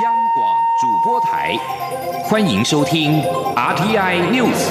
央广主播台，欢迎收听 RTI News。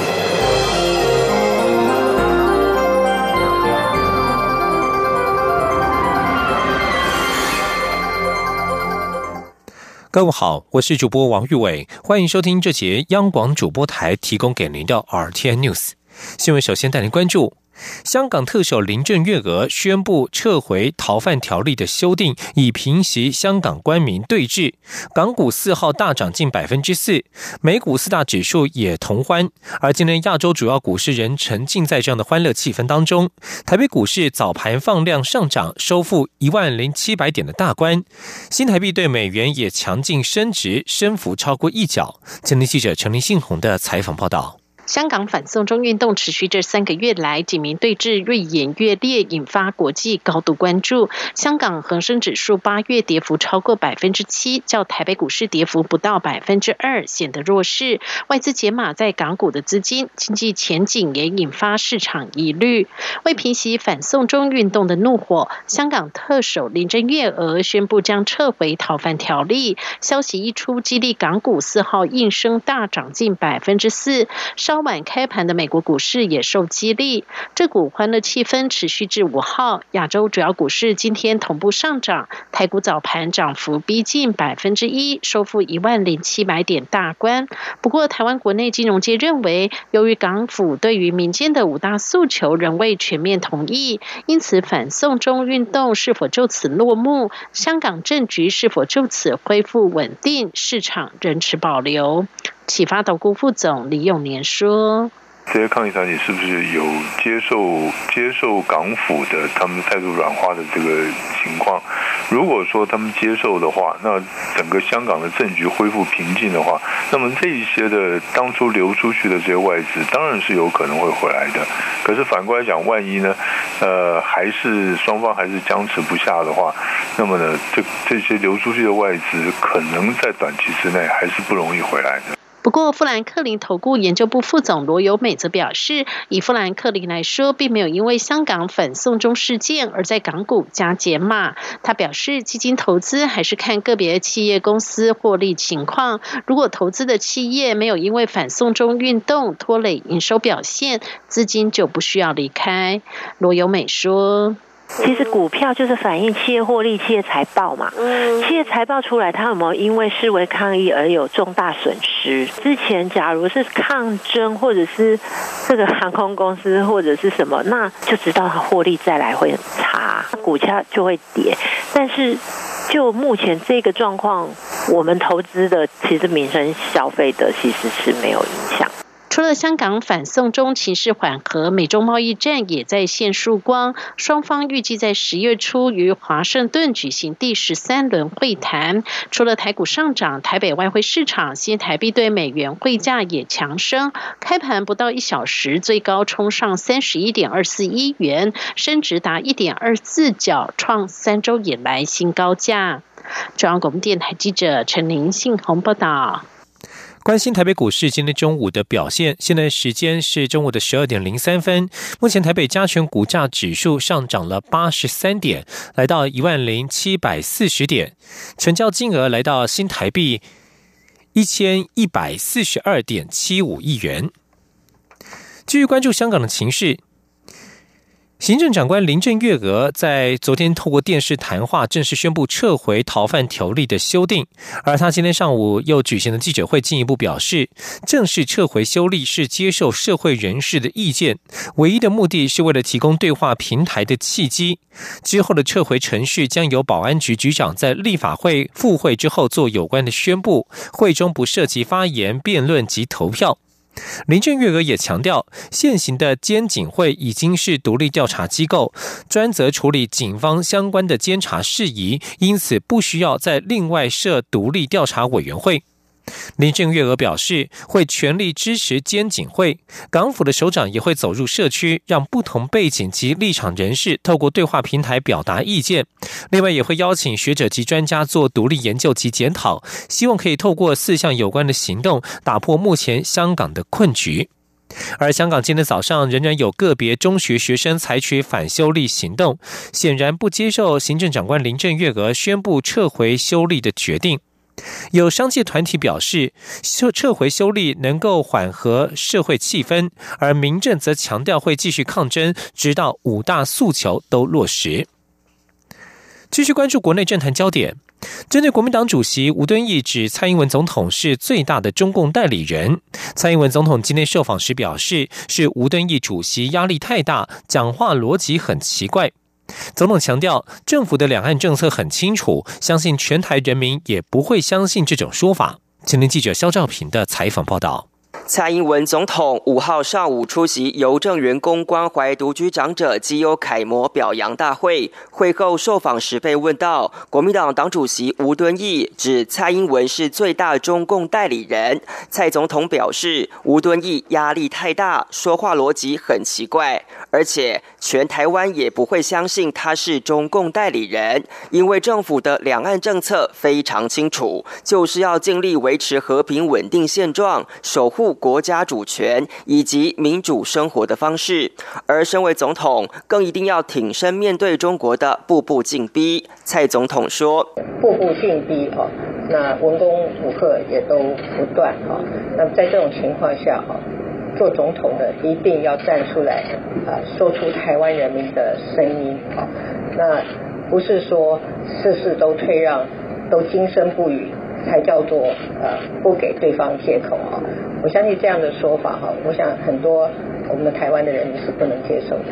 各位好，我是主播王玉伟，欢迎收听这节央广主播台提供给您的 RTI News 新闻。首先带您关注。香港特首林郑月娥宣布撤回逃犯条例的修订，以平息香港官民对峙。港股四号大涨近百分之四，美股四大指数也同欢。而今天亚洲主要股市仍沉浸在这样的欢乐气氛当中。台北股市早盘放量上涨，收复一万零七百点的大关。新台币对美元也强劲升值，升幅超过一角。今天记者陈林信宏的采访报道。香港反送中运动持续这三个月来，警民对峙越演越烈，引发国际高度关注。香港恒生指数八月跌幅超过百分之七，较台北股市跌幅不到百分之二，显得弱势。外资解码在港股的资金，经济前景也引发市场疑虑。为平息反送中运动的怒火，香港特首林郑月娥宣布将撤回逃犯条例。消息一出，激励港股四号应声大涨近百分之四。稍晚开盘的美国股市也受激励，这股欢乐气氛持续至五号。亚洲主要股市今天同步上涨，台股早盘涨幅逼近百分之一，收复一万零七百点大关。不过，台湾国内金融界认为，由于港府对于民间的五大诉求仍未全面同意，因此反送中运动是否就此落幕，香港政局是否就此恢复稳定，市场仍持保留。启发导顾副总李永年说：“这些抗议团体是不是有接受接受港府的他们态度软化的这个情况？如果说他们接受的话，那整个香港的政局恢复平静的话，那么这一些的当初流出去的这些外资，当然是有可能会回来的。可是反过来讲，万一呢？呃，还是双方还是僵持不下的话，那么呢，这这些流出去的外资，可能在短期之内还是不容易回来的。”不过，富兰克林投顾研究部副总罗友美则表示，以富兰克林来说，并没有因为香港反送中事件而在港股加减码。他表示，基金投资还是看个别企业公司获利情况。如果投资的企业没有因为反送中运动拖累营收表现，资金就不需要离开。罗友美说。其实股票就是反映企业获利、企业财报嘛。嗯。企业财报出来，它有没有因为示威抗议而有重大损失？之前假如是抗争，或者是这个航空公司或者是什么，那就知道它获利再来会很差，股价就会跌。但是就目前这个状况，我们投资的其实民生消费的其实是没有影响。除了香港反送中情势缓和，美中贸易战也在现曙光。双方预计在十月初于华盛顿举行第十三轮会谈。除了台股上涨，台北外汇市场新台币对美元汇价也强升。开盘不到一小时，最高冲上三十一点二四一元，升值达一点二四角，创三周以来新高价。中央广播电台记者陈玲信鸿报道。关心台北股市今天中午的表现，现在时间是中午的十二点零三分。目前台北加权股价指数上涨了八十三点，来到一万零七百四十点，成交金额来到新台币一千一百四十二点七五亿元。继续关注香港的情势。行政长官林郑月娥在昨天透过电视谈话，正式宣布撤回逃犯条例的修订。而他今天上午又举行了记者会，进一步表示，正式撤回修例是接受社会人士的意见，唯一的目的是为了提供对话平台的契机。之后的撤回程序将由保安局局长在立法会复会之后做有关的宣布，会中不涉及发言、辩论及投票。林郑月娥也强调，现行的监警会已经是独立调查机构，专责处理警方相关的监察事宜，因此不需要再另外设独立调查委员会。林郑月娥表示，会全力支持监警会，港府的首长也会走入社区，让不同背景及立场人士透过对话平台表达意见。另外，也会邀请学者及专家做独立研究及检讨，希望可以透过四项有关的行动，打破目前香港的困局。而香港今天早上仍然有个别中学学生采取反修例行动，显然不接受行政长官林郑月娥宣布撤回修例的决定。有商界团体表示，撤撤回修例能够缓和社会气氛，而民政则强调会继续抗争，直到五大诉求都落实。继续关注国内政坛焦点，针对国民党主席吴敦义指蔡英文总统是最大的中共代理人，蔡英文总统今天受访时表示，是吴敦义主席压力太大，讲话逻辑很奇怪。总统强调，政府的两岸政策很清楚，相信全台人民也不会相信这种说法。今天记者肖兆平的采访报道。蔡英文总统五号上午出席邮政员工关怀独居长者绩优楷模表扬大会，会后受访时被问到，国民党党主席吴敦义指蔡英文是最大中共代理人，蔡总统表示，吴敦义压力太大，说话逻辑很奇怪，而且全台湾也不会相信他是中共代理人，因为政府的两岸政策非常清楚，就是要尽力维持和平稳定现状，守护。国家主权以及民主生活的方式，而身为总统，更一定要挺身面对中国的步步进逼。蔡总统说：“步步进逼，哈，那文攻武赫也都不断，哈。那在这种情况下，哈，做总统的一定要站出来，啊，说出台湾人民的声音，啊。那不是说事事都退让，都今声不语。”才叫做呃不给对方借口啊！我相信这样的说法哈，我想很多。我们的台湾的人是不能接受的。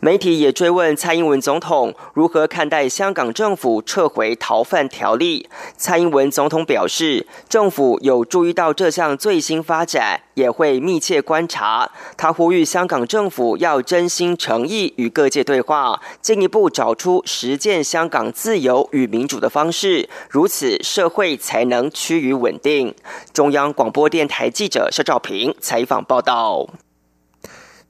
媒体也追问蔡英文总统如何看待香港政府撤回逃犯条例。蔡英文总统表示，政府有注意到这项最新发展，也会密切观察。他呼吁香港政府要真心诚意与各界对话，进一步找出实践香港自由与民主的方式，如此社会才能趋于稳定。中央广播电台记者肖兆平采访报道。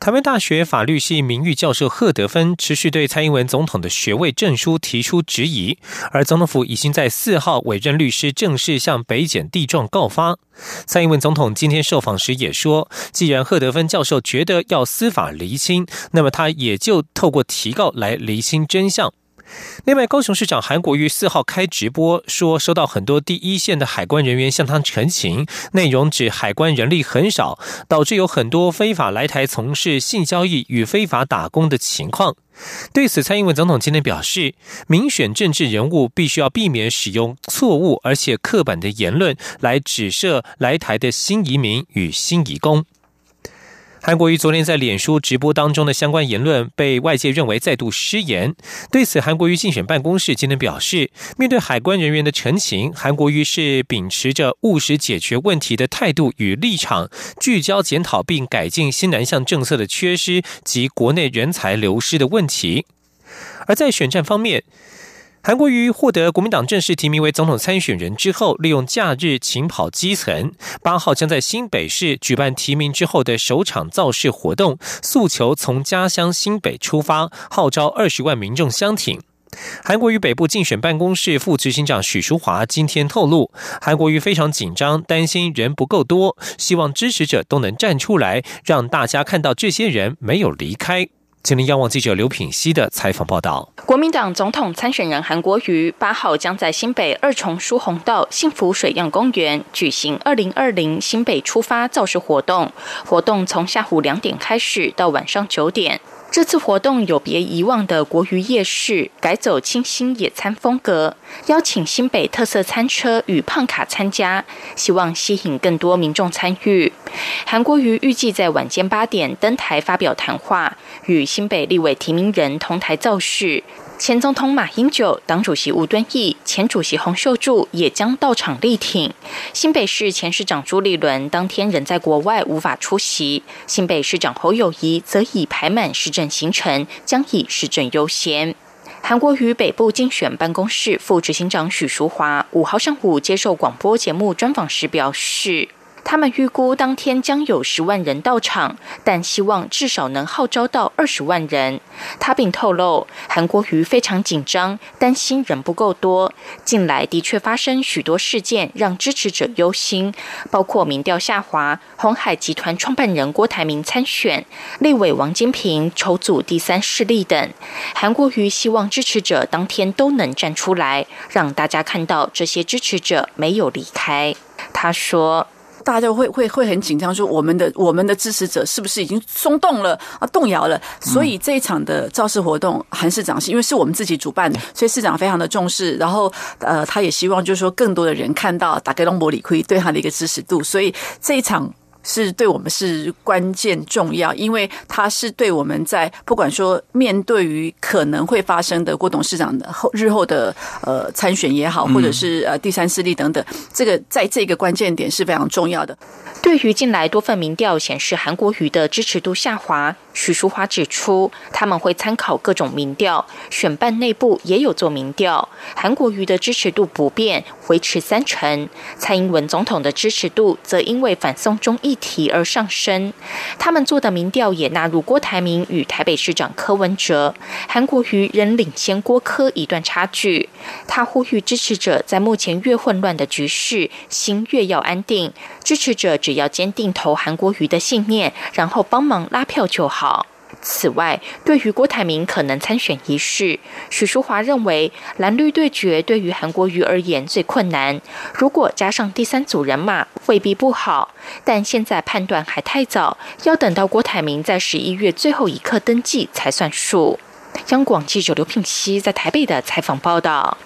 台湾大学法律系名誉教授贺德芬持续对蔡英文总统的学位证书提出质疑，而总统府已经在四号委任律师正式向北检地状告发。蔡英文总统今天受访时也说，既然贺德芬教授觉得要司法厘清，那么他也就透过提告来厘清真相。另外，高雄市长韩国瑜四号开直播说，收到很多第一线的海关人员向他陈情，内容指海关人力很少，导致有很多非法来台从事性交易与非法打工的情况。对此，蔡英文总统今天表示，民选政治人物必须要避免使用错误而且刻板的言论来指涉来台的新移民与新移工。韩国瑜昨天在脸书直播当中的相关言论被外界认为再度失言。对此，韩国瑜竞选办公室今天表示，面对海关人员的陈情，韩国瑜是秉持着务实解决问题的态度与立场，聚焦检讨并改进新南向政策的缺失及国内人才流失的问题。而在选战方面，韩国瑜获得国民党正式提名为总统参选人之后，利用假日勤跑基层，八号将在新北市举办提名之后的首场造势活动，诉求从家乡新北出发，号召二十万民众相挺。韩国瑜北部竞选办公室副执行长许淑华今天透露，韩国瑜非常紧张，担心人不够多，希望支持者都能站出来，让大家看到这些人没有离开。今天，央望记者刘品熙的采访报道：国民党总统参选人韩国瑜八号将在新北二重疏洪道幸福水漾公园举行二零二零新北出发造势活动，活动从下午两点开始到晚上九点。这次活动有别以往的国鱼夜市，改走清新野餐风格，邀请新北特色餐车与胖卡参加，希望吸引更多民众参与。韩国瑜预计在晚间八点登台发表谈话，与新北立委提名人同台造势。前总统马英九、党主席吴敦义、前主席洪秀柱也将到场力挺。新北市前市长朱立伦当天仍在国外无法出席，新北市长侯友谊则已排满市政行程，将以市政优先。韩国瑜北部竞选办公室副执行长许淑华五号上午接受广播节目专访时表示。他们预估当天将有十万人到场，但希望至少能号召到二十万人。他并透露，韩国瑜非常紧张，担心人不够多。近来的确发生许多事件，让支持者忧心，包括民调下滑、红海集团创办人郭台铭参选、立委王金平筹组第三势力等。韩国瑜希望支持者当天都能站出来，让大家看到这些支持者没有离开。他说。大家会会会很紧张，说我们的我们的支持者是不是已经松动了啊，动摇了？所以这一场的造势活动，韩市长是因为是我们自己主办的，所以市长非常的重视。然后呃，他也希望就是说更多的人看到打开龙博里奎对他的一个支持度，所以这一场。是对我们是关键重要，因为它是对我们在不管说面对于可能会发生的郭董事长的后日后的呃参选也好，或者是呃第三势力等等，这个在这个关键点是非常重要的。对于近来多份民调显示韩国瑜的支持度下滑，许淑华指出，他们会参考各种民调，选办内部也有做民调，韩国瑜的支持度不变，维持三成；蔡英文总统的支持度则因为反送中议题而上升。他们做的民调也纳入郭台铭与台北市长柯文哲，韩国瑜仍领先郭柯一段差距。他呼吁支持者在目前越混乱的局势，心越要安定，支持者只。要坚定投韩国瑜的信念，然后帮忙拉票就好。此外，对于郭台铭可能参选一事，许淑华认为蓝绿对决对于韩国瑜而言最困难。如果加上第三组人马，未必不好，但现在判断还太早，要等到郭台铭在十一月最后一刻登记才算数。央广记者刘聘熙在台北的采访报道。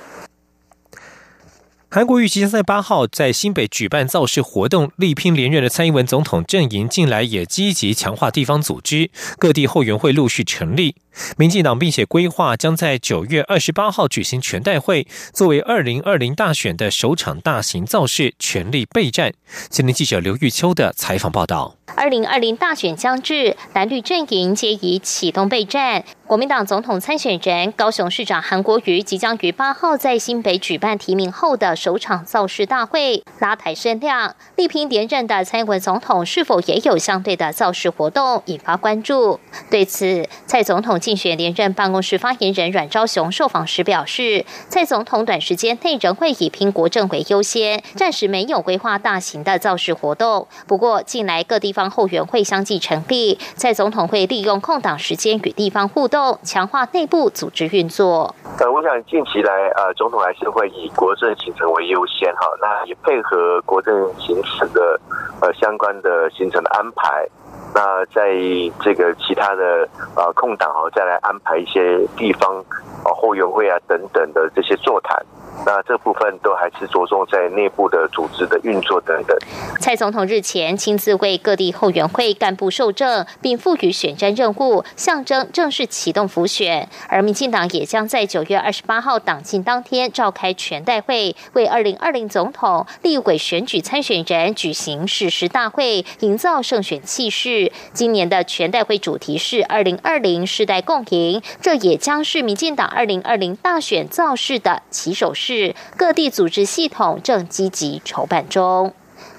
韩国预计将在八号在新北举办造势活动，力拼连任的蔡英文总统阵营近来也积极强化地方组织，各地后援会陆续成立。民进党并且规划将在九月二十八号举行全代会，作为二零二零大选的首场大型造势，全力备战。今天记者刘玉秋的采访报道。二零二零大选将至，蓝绿阵营皆已启动备战。国民党总统参选人高雄市长韩国瑜即将于八号在新北举办提名后的首场造势大会，拉抬声量，力拼连任的蔡英文总统是否也有相对的造势活动，引发关注。对此，蔡总统竞选连任办公室发言人阮昭雄受访时表示，蔡总统短时间内仍会以拼国政为优先，暂时没有规划大型的造势活动。不过，近来各地方后援会相继成立，蔡总统会利用空档时间与地方互动。强化内部组织运作。呃，我想近期来，呃，总统还是会以国政行程为优先哈，那也配合国政行程的呃相关的行程的安排。那在这个其他的呃空档哦，再来安排一些地方啊后援会啊等等的这些座谈。那这部分都还是着重在内部的组织的运作等等。蔡总统日前亲自为各地后援会干部受证，并赋予选战任务，象征正式启动复选。而民进党也将在九月二十八号党庆当天召开全代会，为二零二零总统、立委选举参选人举行誓师大会，营造胜选气势。今年的全代会主题是“二零二零世代共赢”，这也将是民进党二零二零大选造势的起手式。各地组织系统正积极筹办中。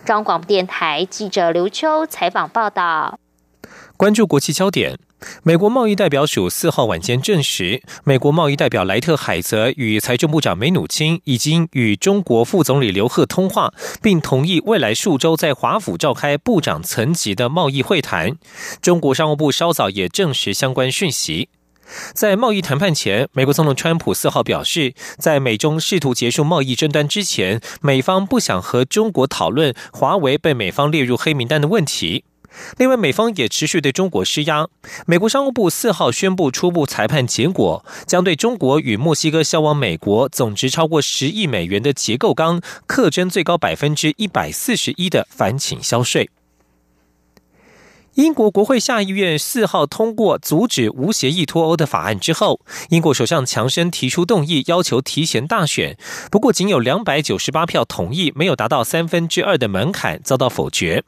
中央广播电台记者刘秋采访报道。关注国际焦点，美国贸易代表署四号晚间证实，美国贸易代表莱特海泽与财政部长梅努钦已经与中国副总理刘鹤通话，并同意未来数周在华府召开部长层级的贸易会谈。中国商务部稍早也证实相关讯息。在贸易谈判前，美国总统川普四号表示，在美中试图结束贸易争端之前，美方不想和中国讨论华为被美方列入黑名单的问题。另外，美方也持续对中国施压。美国商务部四号宣布初步裁判结果，将对中国与墨西哥销往美国总值超过十亿美元的结构钢课征最高百分之一百四十一的反倾销税。英国国会下议院四号通过阻止无协议脱欧的法案之后，英国首相强生提出动议，要求提前大选。不过，仅有两百九十八票同意，没有达到三分之二的门槛，遭到否决。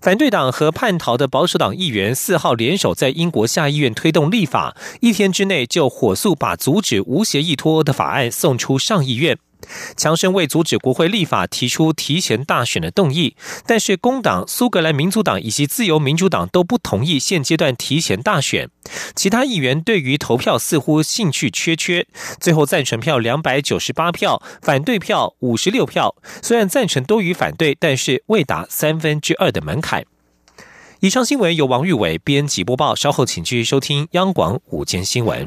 反对党和叛逃的保守党议员四号联手在英国下议院推动立法，一天之内就火速把阻止无协议脱欧的法案送出上议院。强生为阻止国会立法提出提前大选的动议，但是工党、苏格兰民族党以及自由民主党都不同意现阶段提前大选。其他议员对于投票似乎兴趣缺缺，最后赞成票两百九十八票，反对票五十六票。虽然赞成多于反对，但是未达三分之二的门槛。以上新闻由王玉伟编辑播报，稍后请继续收听央广午间新闻。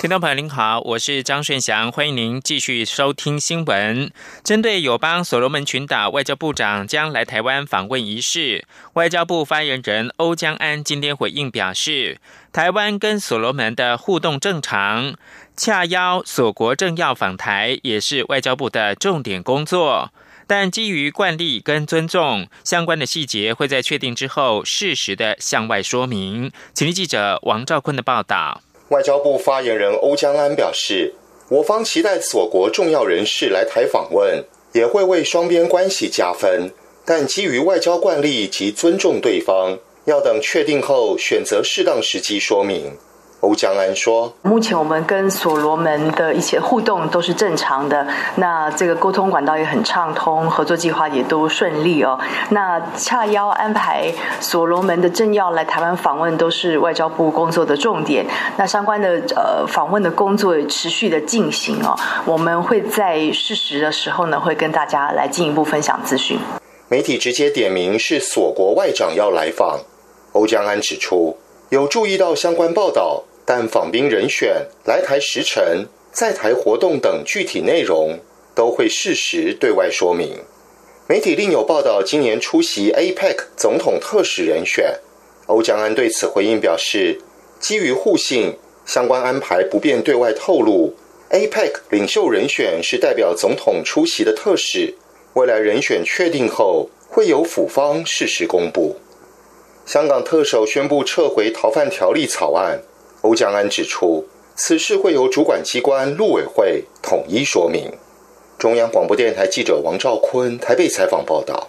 听众朋友您好，我是张顺祥，欢迎您继续收听新闻。针对友邦所罗门群岛外交部长将来台湾访问一事，外交部发言人欧江安今天回应表示，台湾跟所罗门的互动正常。恰邀所国政要访台，也是外交部的重点工作。但基于惯例跟尊重，相关的细节会在确定之后适时的向外说明。请听记者王兆坤的报道。外交部发言人欧江安表示，我方期待所国重要人士来台访问，也会为双边关系加分。但基于外交惯例及尊重对方，要等确定后选择适当时机说明。欧江安说：“目前我们跟所罗门的一些互动都是正常的，那这个沟通管道也很畅通，合作计划也都顺利哦。那恰邀安排所罗门的政要来台湾访问，都是外交部工作的重点。那相关的呃访问的工作持续的进行哦，我们会在适时的时候呢，会跟大家来进一步分享资讯。媒体直接点名是所国外长要来访，欧江安指出有注意到相关报道。”但访宾人选、来台时程、在台活动等具体内容都会适时对外说明。媒体另有报道，今年出席 APEC 总统特使人选，欧江安对此回应表示，基于互信，相关安排不便对外透露。APEC 领袖人选是代表总统出席的特使，未来人选确定后，会由府方适时公布。香港特首宣布撤回逃犯条例草案。欧江安指出，此事会由主管机关陆委会统一说明。中央广播电台记者王兆坤台北采访报道。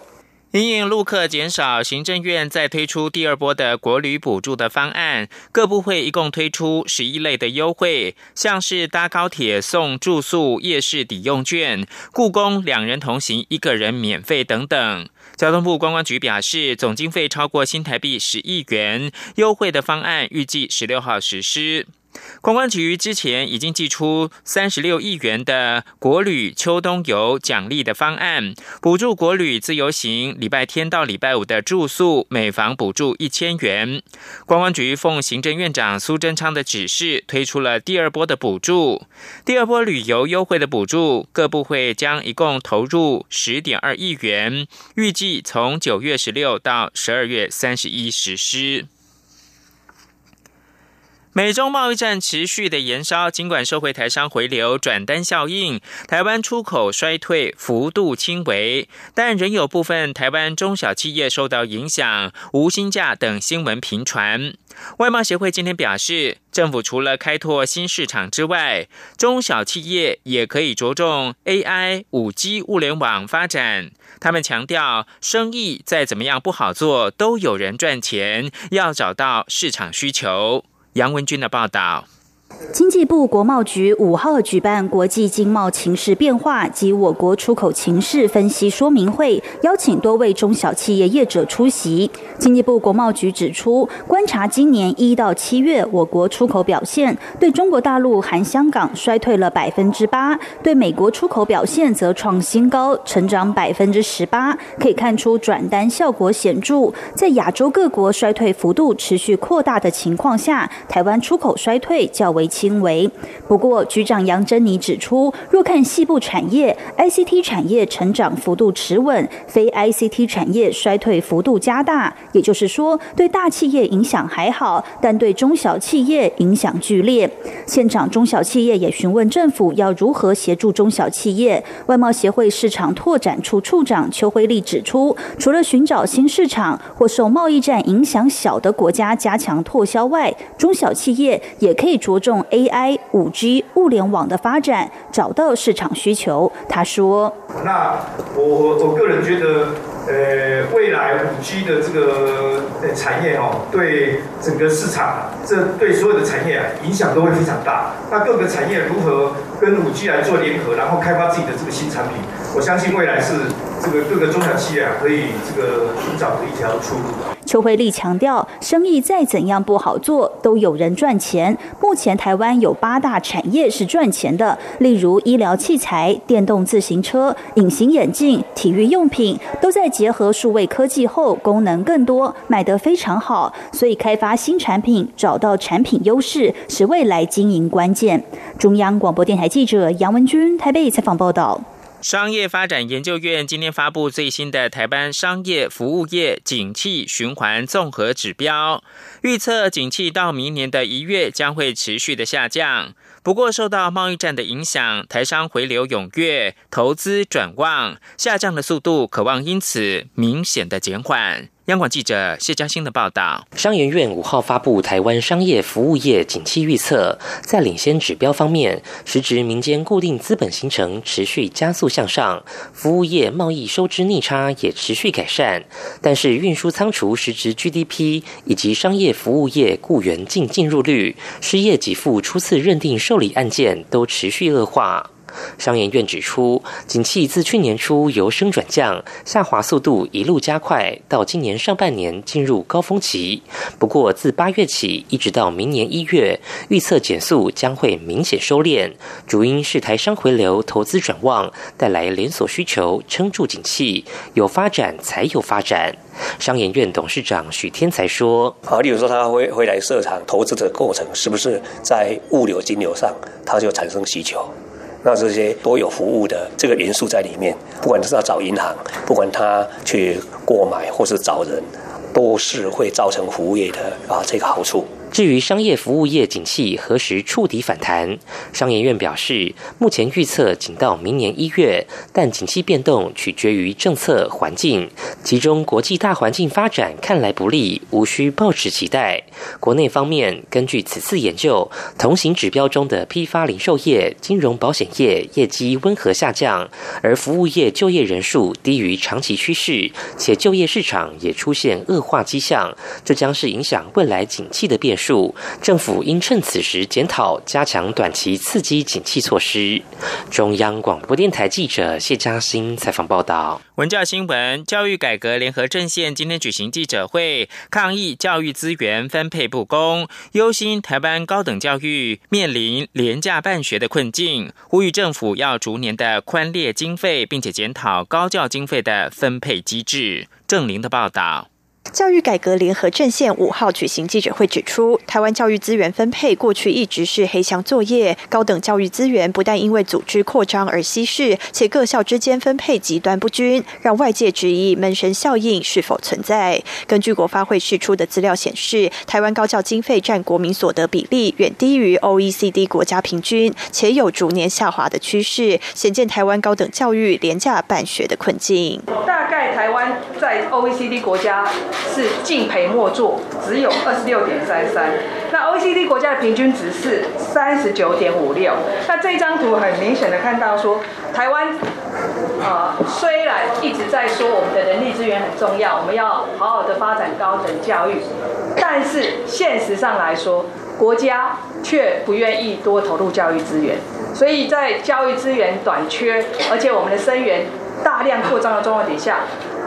因应陆客减少，行政院再推出第二波的国旅补助的方案，各部会一共推出十一类的优惠，像是搭高铁送住宿、夜市抵用券、故宫两人同行一个人免费等等。交通部观光局表示，总经费超过新台币十亿元，优惠的方案预计十六号实施。观光局之前已经寄出三十六亿元的国旅秋冬游奖励的方案，补助国旅自由行礼拜天到礼拜五的住宿，每房补助一千元。观光局奉行政院长苏贞昌的指示，推出了第二波的补助。第二波旅游优惠的补助，各部会将一共投入十点二亿元，预计从九月十六到十二月三十一实施。美中贸易战持续的延烧，尽管社会台商回流、转单效应，台湾出口衰退幅度轻微，但仍有部分台湾中小企业受到影响，无薪假等新闻频传。外贸协会今天表示，政府除了开拓新市场之外，中小企业也可以着重 AI、五 G、物联网发展。他们强调，生意再怎么样不好做，都有人赚钱，要找到市场需求。杨文军的报道。经济部国贸局五号举办国际经贸情势变化及我国出口情势分析说明会，邀请多位中小企业业者出席。经济部国贸局指出，观察今年一到七月我国出口表现，对中国大陆含香港衰退了百分之八，对美国出口表现则创新高，成长百分之十八。可以看出转单效果显著。在亚洲各国衰退幅度持续扩大的情况下，台湾出口衰退较为。为轻微。不过，局长杨珍妮指出，若看西部产业，ICT 产业成长幅度持稳，非 ICT 产业衰退幅度加大。也就是说，对大企业影响还好，但对中小企业影响剧烈。现场中小企业也询问政府要如何协助中小企业。外贸协会市场拓展处处长邱辉丽指出，除了寻找新市场或受贸易战影响小的国家加强拓销外，中小企业也可以着重用 AI、五 G、物联网的发展，找到市场需求。他说：“那我我我个人觉得。”呃，未来五 G 的这个呃产业哦，对整个市场，这对所有的产业啊影响都会非常大。那各个产业如何跟五 G 来做联合，然后开发自己的这个新产品，我相信未来是这个各个中小企业啊可以这个寻找的一条出路。邱慧丽强调，生意再怎样不好做，都有人赚钱。目前台湾有八大产业是赚钱的，例如医疗器材、电动自行车、隐形眼镜、体育用品，都在结合数位科技后，功能更多，卖得非常好。所以开发新产品，找到产品优势，是未来经营关键。中央广播电台记者杨文君台北采访报道。商业发展研究院今天发布最新的台湾商业服务业景气循环综合指标，预测景气到明年的一月将会持续的下降。不过，受到贸易战的影响，台商回流踊跃，投资转旺，下降的速度可望因此明显的减缓。央广记者谢嘉欣的报道：商研院五号发布台湾商业服务业景气预测，在领先指标方面，实质民间固定资本形成持续加速向上，服务业贸易收支逆差也持续改善。但是运输仓储实质 GDP 以及商业服务业雇员净进入率、失业给付初次认定受理案件都持续恶化。商研院指出，景气自去年初由升转降，下滑速度一路加快，到今年上半年进入高峰期。不过，自八月起一直到明年一月，预测减速将会明显收敛。主因是台商回流、投资转旺，带来连锁需求，撑住景气。有发展才有发展。商研院董事长许天才说：“啊，例如说他回回来设厂投资的过程，是不是在物流、金流上，它就产生需求？”那这些都有服务的这个元素在里面，不管是要找银行，不管他去购买或是找人，都是会造成服务业的啊这个好处。至于商业服务业景气何时触底反弹，商研院表示，目前预测仅到明年一月，但景气变动取决于政策环境，其中国际大环境发展看来不利，无需抱持期待。国内方面，根据此次研究，同行指标中的批发零售业、金融保险业业绩温和下降，而服务业就业人数低于长期趋势，且就业市场也出现恶化迹象，这将是影响未来景气的变。政府应趁此时检讨，加强短期刺激景气措施。中央广播电台记者谢嘉欣采访报道。文教新闻：教育改革联合阵线今天举行记者会，抗议教育资源分配不公，忧心台湾高等教育面临廉价办学的困境，呼吁政府要逐年的宽列经费，并且检讨高教经费的分配机制。郑玲的报道。教育改革联合阵线五号举行记者会，指出台湾教育资源分配过去一直是黑箱作业，高等教育资源不但因为组织扩张而稀释，且各校之间分配极端不均，让外界质疑门神效应是否存在。根据国发会释出的资料显示，台湾高教经费占国民所得比例远低于 OECD 国家平均，且有逐年下滑的趋势，显见台湾高等教育廉价办学的困境。大概台湾在 OECD 国家。是敬陪末座，只有二十六点三三。那 OECD 国家的平均值是三十九点五六。那这张图很明显的看到说，台湾啊虽然一直在说我们的人力资源很重要，我们要好好的发展高等教育，但是现实上来说，国家却不愿意多投入教育资源。所以在教育资源短缺，而且我们的生源大量扩张的状况底下。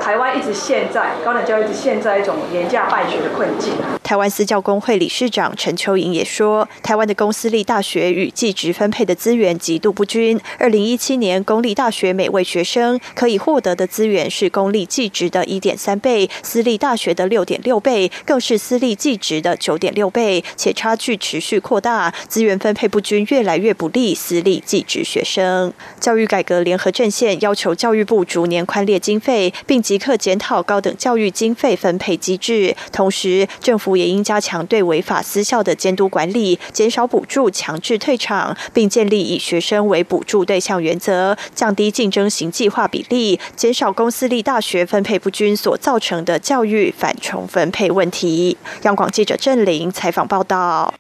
台湾一直陷在高等教育一直陷在一种廉价办学的困境。台湾私教工会理事长陈秋莹也说，台湾的公私立大学与技职分配的资源极度不均。二零一七年，公立大学每位学生可以获得的资源是公立技职的一点三倍，私立大学的六点六倍，更是私立技职的九点六倍，且差距持续扩大，资源分配不均越来越不利私立技职学生。教育改革联合阵线要求教育部逐年宽列经费，并即刻检讨高等教育经费分配机制，同时政府也也应加强对违法私校的监督管理，减少补助强制退场，并建立以学生为补助对象原则，降低竞争型计划比例，减少公私立大学分配不均所造成的教育反重分配问题。央广记者郑玲采访报道。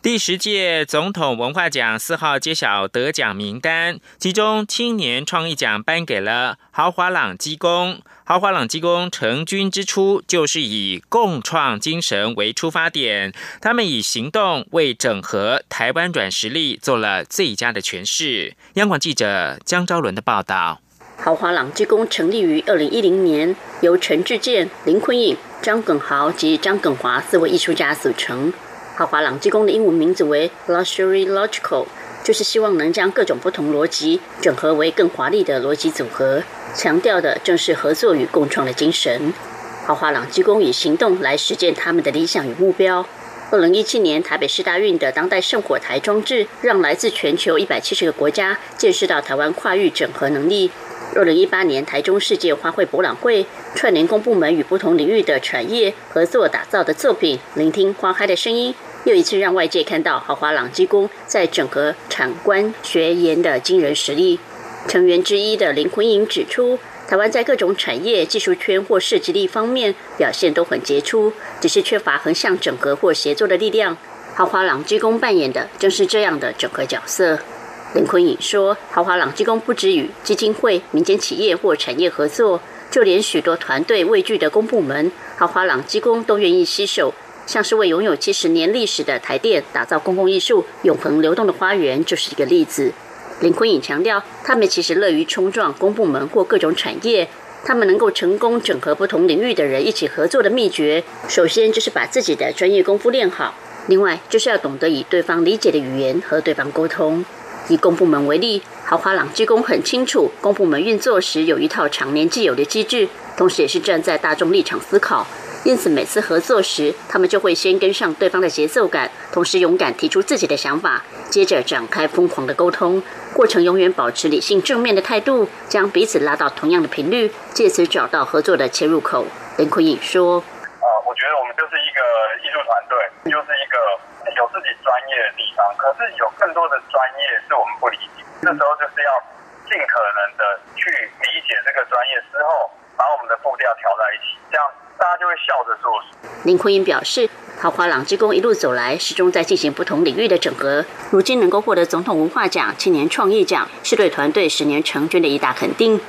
第十届总统文化奖四号揭晓得奖名单，其中青年创意奖颁给了豪华朗基工。豪华朗基工成军之初就是以共创精神为出发点，他们以行动为整合台湾软实力做了最佳的诠释。央广记者江昭伦的报道：豪华朗基工成立于二零一零年，由陈志健、林坤颖、张耿豪及张耿华四位艺术家组成。豪华朗基工的英文名字为 Luxury Logical，就是希望能将各种不同逻辑整合为更华丽的逻辑组合，强调的正是合作与共创的精神。豪华朗基工以行动来实践他们的理想与目标。二零一七年台北市大运的当代圣火台装置，让来自全球一百七十个国家见识到台湾跨域整合能力。二零一八年台中世界花卉博览会，串联公部门与不同领域的产业合作打造的作品，聆听花开的声音。又一次让外界看到豪华朗基工在整合产官学研的惊人实力。成员之一的林坤颖指出，台湾在各种产业、技术圈或设计力方面表现都很杰出，只是缺乏横向整合或协作的力量。豪华朗基工扮演的正是这样的整合角色。林坤颖说，豪华朗基工不止与基金会、民间企业或产业合作，就连许多团队畏惧的公部门，豪华朗基工都愿意携手。像是为拥有七十年历史的台电打造公共艺术永恒流动的花园，就是一个例子。林坤颖强调，他们其实乐于冲撞公部门或各种产业。他们能够成功整合不同领域的人一起合作的秘诀，首先就是把自己的专业功夫练好，另外就是要懂得以对方理解的语言和对方沟通。以公部门为例，豪华朗基工很清楚，公部门运作时有一套常年既有的机制，同时也是站在大众立场思考。因此，每次合作时，他们就会先跟上对方的节奏感，同时勇敢提出自己的想法，接着展开疯狂的沟通。过程永远保持理性正面的态度，将彼此拉到同样的频率，借此找到合作的切入口。林坤颖说：“啊，我觉得我们就是一个艺术团队，就是一个有自己专业的地方，可是有更多的专业是我们不理解。这时候就是要尽可能的去理解这个专业之后，把我们的步调调在一起，这样。”大家就会笑着做。林坤英表示，豪华朗之工一路走来，始终在进行不同领域的整合。如今能够获得总统文化奖、青年创意奖，是对团队十年成军的一大肯定。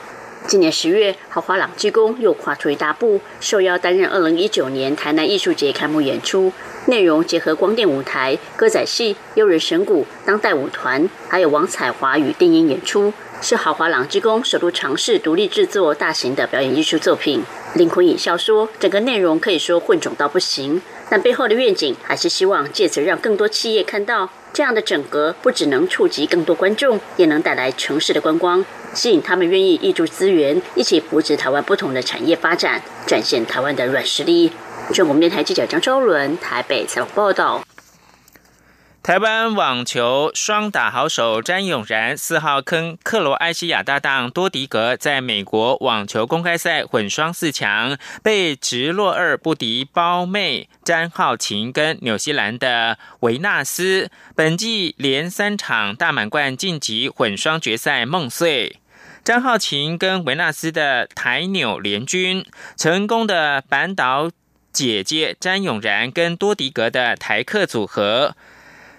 今年十月，豪华朗之工又跨出一大步，受邀担任二零一九年台南艺术节开幕演出，内容结合光电舞台、歌仔戏、悠人神鼓、当代舞团，还有王彩华与电音演出。是豪华朗之工首度尝试独立制作大型的表演艺术作品。林坤颖笑说：“整个内容可以说混种到不行，但背后的愿景还是希望借此让更多企业看到这样的整合，不只能触及更多观众，也能带来城市的观光，吸引他们愿意挹注资源，一起扶持台湾不同的产业发展，展现台湾的软实力。”中国电台记者张昭伦台北采访报道。台湾网球双打好手詹永然四号坑克罗埃西亚搭档多迪格，在美国网球公开赛混双四强被直落二不敌胞妹詹浩晴跟纽西兰的维纳斯，本季连三场大满贯晋级混双决赛梦碎。詹浩晴跟维纳斯的台纽联军成功的扳倒姐姐詹永然跟多迪格的台客组合。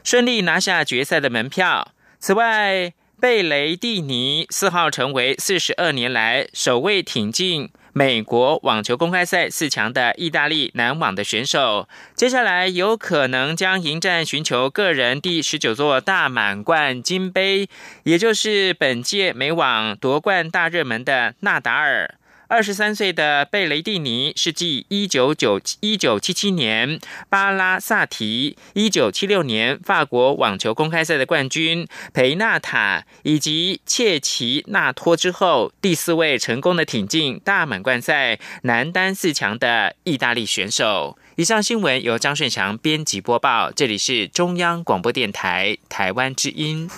顺利拿下决赛的门票。此外，贝雷蒂尼四号成为四十二年来首位挺进美国网球公开赛四强的意大利男网的选手。接下来有可能将迎战寻求个人第十九座大满贯金杯，也就是本届美网夺冠大热门的纳达尔。二十三岁的贝雷蒂尼是继一九九一九七七年巴拉萨提、一九七六年法国网球公开赛的冠军培纳塔以及切奇纳托之后，第四位成功的挺进大满贯赛男单四强的意大利选手。以上新闻由张顺祥编辑播报，这里是中央广播电台台湾之音。